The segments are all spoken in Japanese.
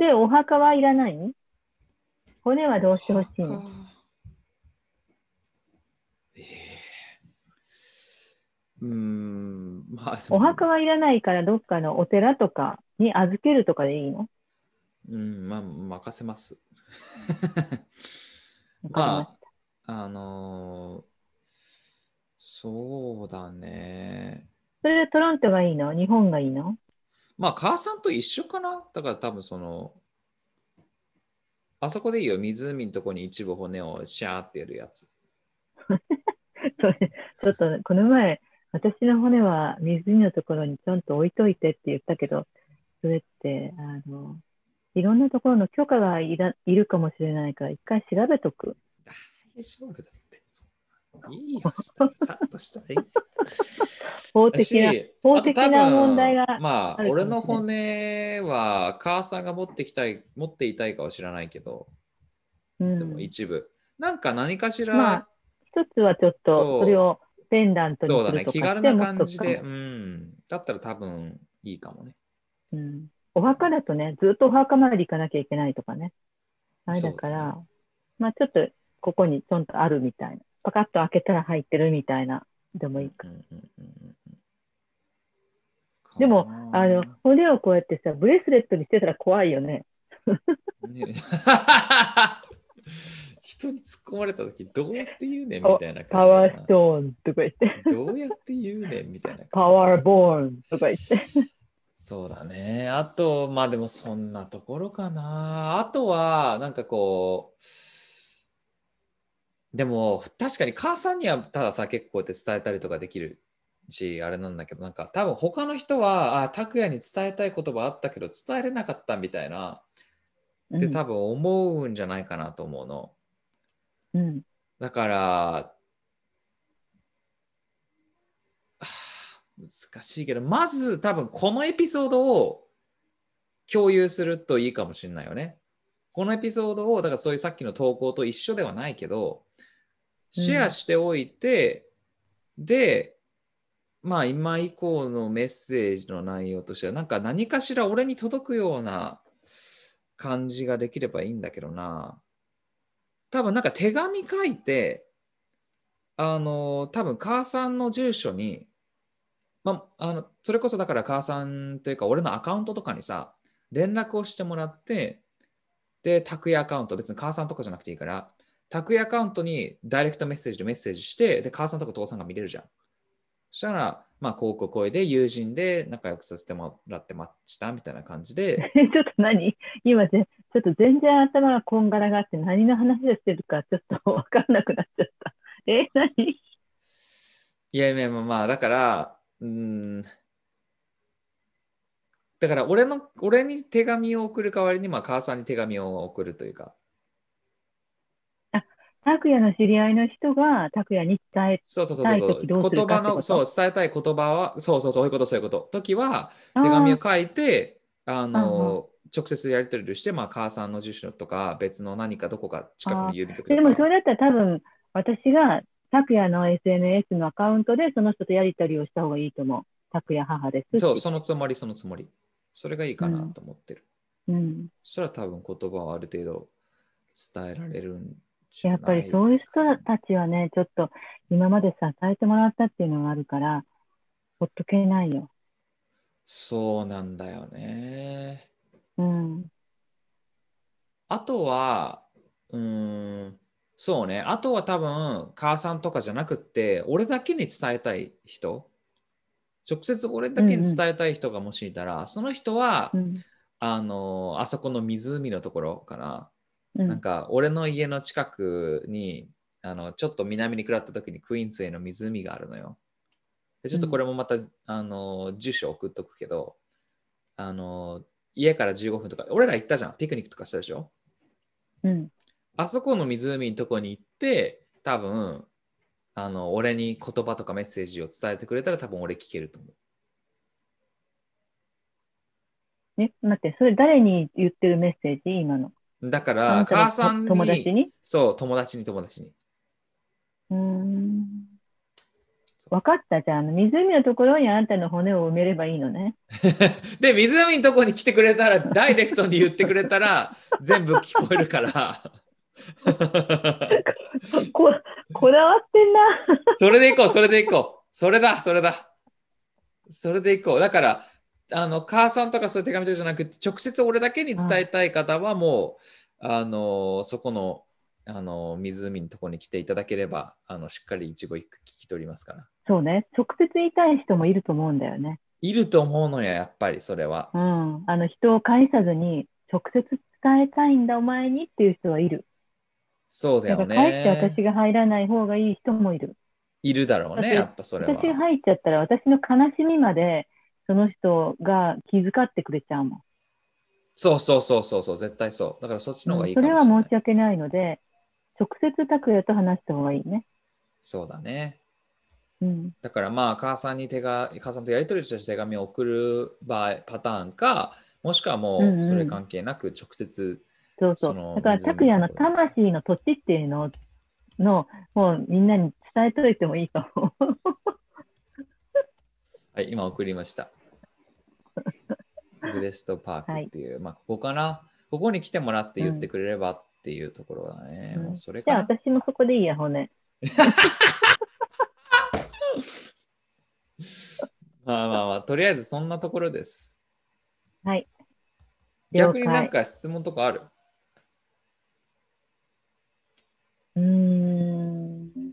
で、お墓はいらない？骨はどうしてほしいの？ええうーん、まあ、お墓はいらないから、どっかのお寺とかに預けるとかでいいの？うん、まあ、任せます。まあ、あのーそうだね。それはトロントがいいの？日本がいいの？まあ、母さんと一緒かな？だから多分その、あそこでいいよ。湖のとこに一部骨をシャーってやるやつ。それちょっと、この前、私の骨は湖のところにちょんと置いといてって言ったけど、それって、あの、いろんなところの許可がいらいるかもしれないから、一回調べとく。大丈夫だって。いいよ、さっとしたらいい。法的な、し法的な問題がまあ俺の骨は母さんが持ってきたい持っていたいかは知らないけど、うんいつも一部なんか何かしら、まあ一つはちょっそうと、それをペンダントにそうだするとかね気軽な感じで、うん、だったら多分いいかもねうん。お墓だとね、ずっとお墓参り行かなきゃいけないとかね。あれだから、そうまあちょっとここにちょんとあるみたいな。パカッと開けたら入ってるみたいな。でもいいか。うんうんうんうんでもあの、骨をこうやってさ、ブレスレットにしてたら怖いよね。ね 人に突っ込まれた時どうやって言うねんみたいなパワース感トーンとか言って、じどうやって言うねんみたいな感じパワーボーンとか言って。そうだね。あと、まあでもそんなところかな。あとは、なんかこう、でも確かに母さんにはたださ、結構こうやって伝えたりとかできるし、あれなんだけど、なんか多分他の人は、あ、拓也に伝えたい言葉あったけど伝えれなかったみたいな、ってうん多分思うんじゃないかなと思うの。うん。だから、はあ難しいけど、まず多分このエピソードを共有するといいかもしれないよね。このエピソードを、だからそういうさっきの投稿と一緒ではないけど、シェアしておいて、で、まあ今以降のメッセージの内容としては、なんか何かしら俺に届くような感じができればいいんだけどな。多分なんか手紙書いて、あの、多分母さんの住所に、まあ、あのそれこそだから母さんというか俺のアカウントとかにさ、連絡をしてもらって、で、拓也アカウント、別に母さんとかじゃなくていいから、拓也アカウントにダイレクトメッセージでメッセージして、で、母さんとか父さんが見れるじゃん。そしたら、まあ、こうこうこうで友人で仲良くさせてもらってましたみたいな感じで、ちょっと何？今ぜ、ちょっと全然頭がこんがらがって何の話をしてるかちょっとわかんなくなっちゃった。え、何？いやいや、まあまあ、だから、うーん。だから俺の、俺に手紙を送る代わりに、まあ、母さんに手紙を送るというか、拓也の知り合いの人が拓也に伝え、そうそうそうそう伝え時どうする言葉の、そう、伝えたい言葉は、そうそうそう、そういうこと、そういうこと。時は、手紙を書いて、あうんの、直接やり取りして、まあ、母さんの住所とか、別の何かどこか近くの郵便局とか。でもそれだったら多分私が拓也の SNS のアカウントでその人とやり取りをした方がいいと思う。拓也母です。そう、そのつもり、そのつもり。それがいいかなと思ってる。うん。そしたら多分言葉をある程度伝えられるんやっぱりそういう人たちはね、ちょっと今まで支えてもらったっていうのがあるから、ほっとけないよ。そうなんだよね。うん。あとは、うーん、そうね。あとは多分、母さんとかじゃなくって、俺だけに伝えたい人、直接俺だけに伝えたい人がもしいたら、その人は、うん。あの、あそこの湖のところかな。うんなんか、俺の家の近くに、あの、ちょっと南に下った時にクイーンズへの湖があるのよ。でちょっとこれもまた、あの、住所送っとくけど、あの、家から15分とか、俺ら行ったじゃん。ピクニックとかしたでしょ？うん。あそこの湖のとこに行って、多分、あの、俺に言葉とかメッセージを伝えてくれたら多分俺聞けると思う。ね、待って、それ誰に言ってるメッセージ？今の。あだから、母さんに、友達に？そう、友達に友達に。うーん。そ分かったじゃん。湖のところにあなたの骨を埋めればいいのね。で、湖のとこに来てくれたら、ダイレクトに言ってくれたら、全部聞こえるから。ここだわってんな。それでいこう、それでいこう。それだ、それだ。それでいこう。だから、あの、母さんとかそういう手紙とかじゃなくて、直接俺だけに伝えたい方は、もう、あの、そこの、あの、湖のところに来ていただければ、あの、しっかり一語一句聞き取りますから。そうね。直接言いたい人もいると思うんだよね。いると思うのよ、やっぱりそれは。うん。あの、人を介さずに、直接伝えたいんだ、お前にっていう人はいる。そうだよだかってね。私が入らない方がいい人もいる。いるだろうね、やっぱそれは。私が入っちゃったら、私の悲しみまで、その人が気遣ってくれちゃうもん。そうそうそうそうそう、絶対そう。だからそっちの方がいいそれかもしれな。はい申し訳ないので、直接拓也と話した方がいいね。そうだね。うん。だからまあ、母さんに手が、母さんとやり取りした手紙を送る場合、パターンか、もしくはもうんうんうそれ関係なく直接、そうそそうの。だから、拓也の魂の土地っていうのの、もうみんなに伝えといてもいいと思う。はい、今送りました。ブレストパークっていう、まあ、ここかな。ここに来てもらって言ってくれればっていうところだね。うんもうそれじゃあ。私もそこでいいや、骨。まあまあまあ、とりあえずそんなところです。はい。逆になんか質問とかある？うーん。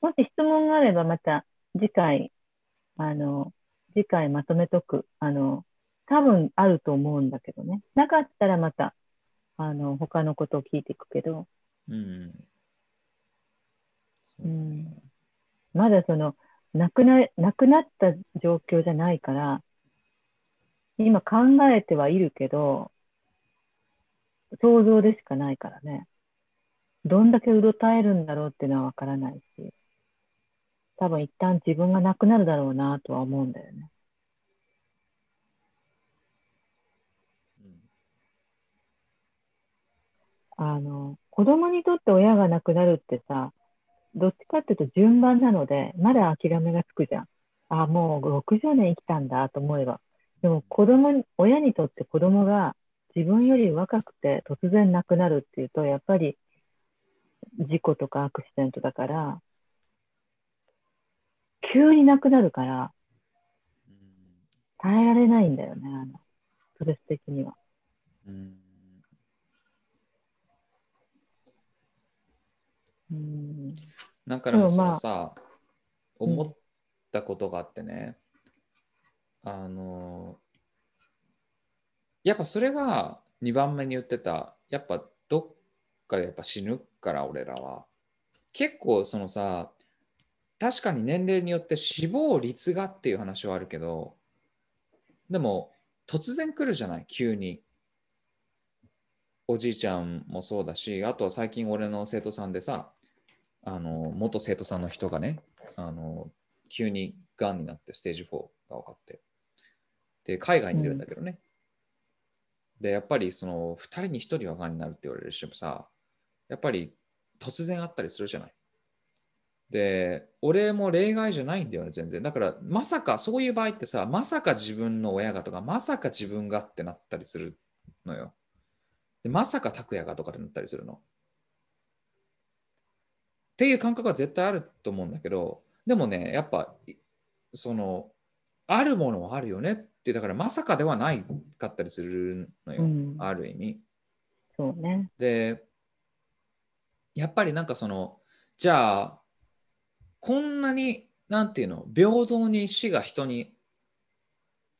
もし質問があれば、また次回、あの、次回まとめとく。あの、多分あると思うんだけどね。なかったらまた、あの、他のことを聞いていくけど、うん。そううんまだその、亡くな、亡くなった状況じゃないから、今考えてはいるけど、想像でしかないからね。どんだけうろたえるんだろうっていうのはわからないし、多分一旦自分が亡くなるだろうなとは思うんだよね。うんあの、子供にとって親が亡くなるってさ、どっちかっていうと順番なので、まだ諦めがつくじゃん。あ、もう60年生きたんだと思えば。でも子供に、親にとって子供が自分より若くて突然亡くなるっていうと、やっぱり事故とかアクシデントだから、急に亡くなるから耐えられないんだよね、あの、ストレス的には。うんうん。なんかでもそのさ、うん思ったことがあってね、あの、やっぱそれが2番目に言ってた、やっぱどっかでやっぱ死ぬから俺らは。結構そのさ、確かに年齢によって死亡率がっていう話はあるけど、でも突然来るじゃない、急に。おじいちゃんもそうだし、あとは最近俺の生徒さんでさ、あの元生徒さんの人がね、あの急にがんになってステージ4が分かって、で、海外にいるんだけどね。で、やっぱりその2人に1人はがんになるって言われる人もさ、やっぱり突然あったりするじゃない？で、俺も例外じゃないんだよね、全然。だから、まさか、そういう場合ってさ、まさか自分の親がとか、まさか自分がってなったりするのよ。でまさか拓也がとかでなったりするの。っていう感覚は絶対あると思うんだけど、でもね、やっぱ、いその、あるものはあるよねって、だからまさかではないかったりするのよ、うんある意味。そうね。で、やっぱりなんかその、じゃあ、こんなに、なんていうの、平等に死が人に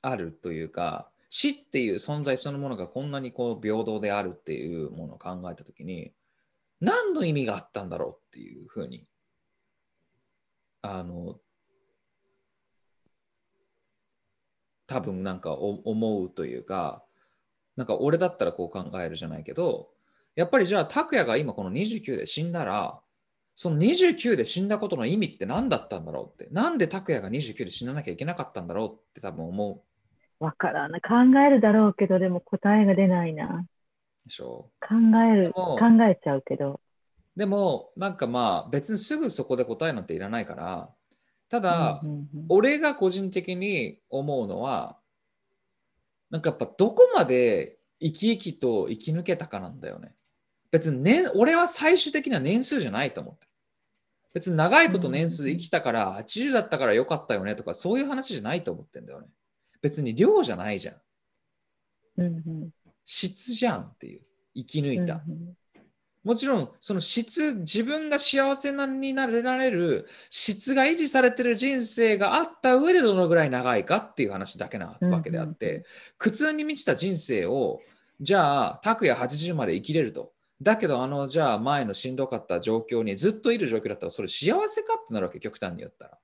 あるというか、死っていう存在そのものがこんなにこう平等であるっていうものを考えたときに、何の意味があったんだろうっていうふうに、あの、多分なんか思うというか、なんか俺だったらこう考えるじゃないけど、やっぱりじゃあ拓也が今この29で死んだら、その29で死んだことの意味って何だったんだろうって、なんで拓也が29で死ななきゃいけなかったんだろうって多分思わからな。い。考えるだろうけど、でも答えが出ないな。うでしょ。考える、考えちゃうけど。でもなんかまあ別にすぐそこで答えなんていらないから。ただ、うんうんうん。俺が個人的に思うのはなんかやっぱどこまで生き生きと生き抜けたかなんだよね。別に年俺は最終的には年数じゃないと思ってる別に長いこと年数生きたから80だったからよかったよねとかそういう話じゃないと思ってんだよね。別に量じゃないじゃん。うんうん。質じゃんっていう。生き抜いた、うんもちろんその質自分が幸せなになられる質が維持されてる人生があった上でどのぐらい長いかっていう話だけなわけであっうんうんて苦痛に満ちた人生をじゃあ拓也80まで生きれるとだけどあのじゃあ前のしんどかった状況にずっといる状況だったらそれ幸せかってなるわけ極端に言ったら。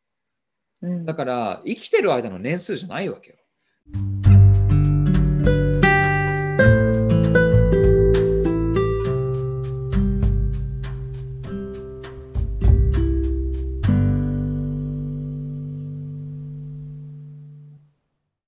うん。だから生きてる間の年数じゃないわけよ